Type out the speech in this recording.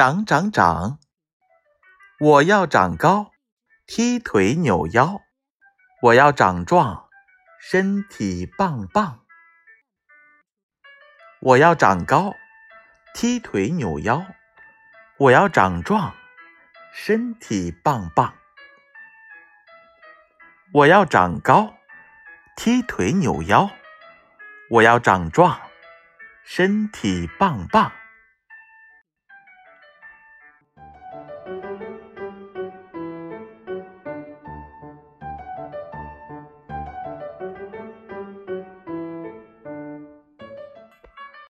长长长，我要长高，踢腿扭腰，我要长壮，身体棒棒。我要长高，踢腿扭腰，我要长壮，身体棒棒。我要长高，踢腿扭腰，我要长壮，身体棒棒。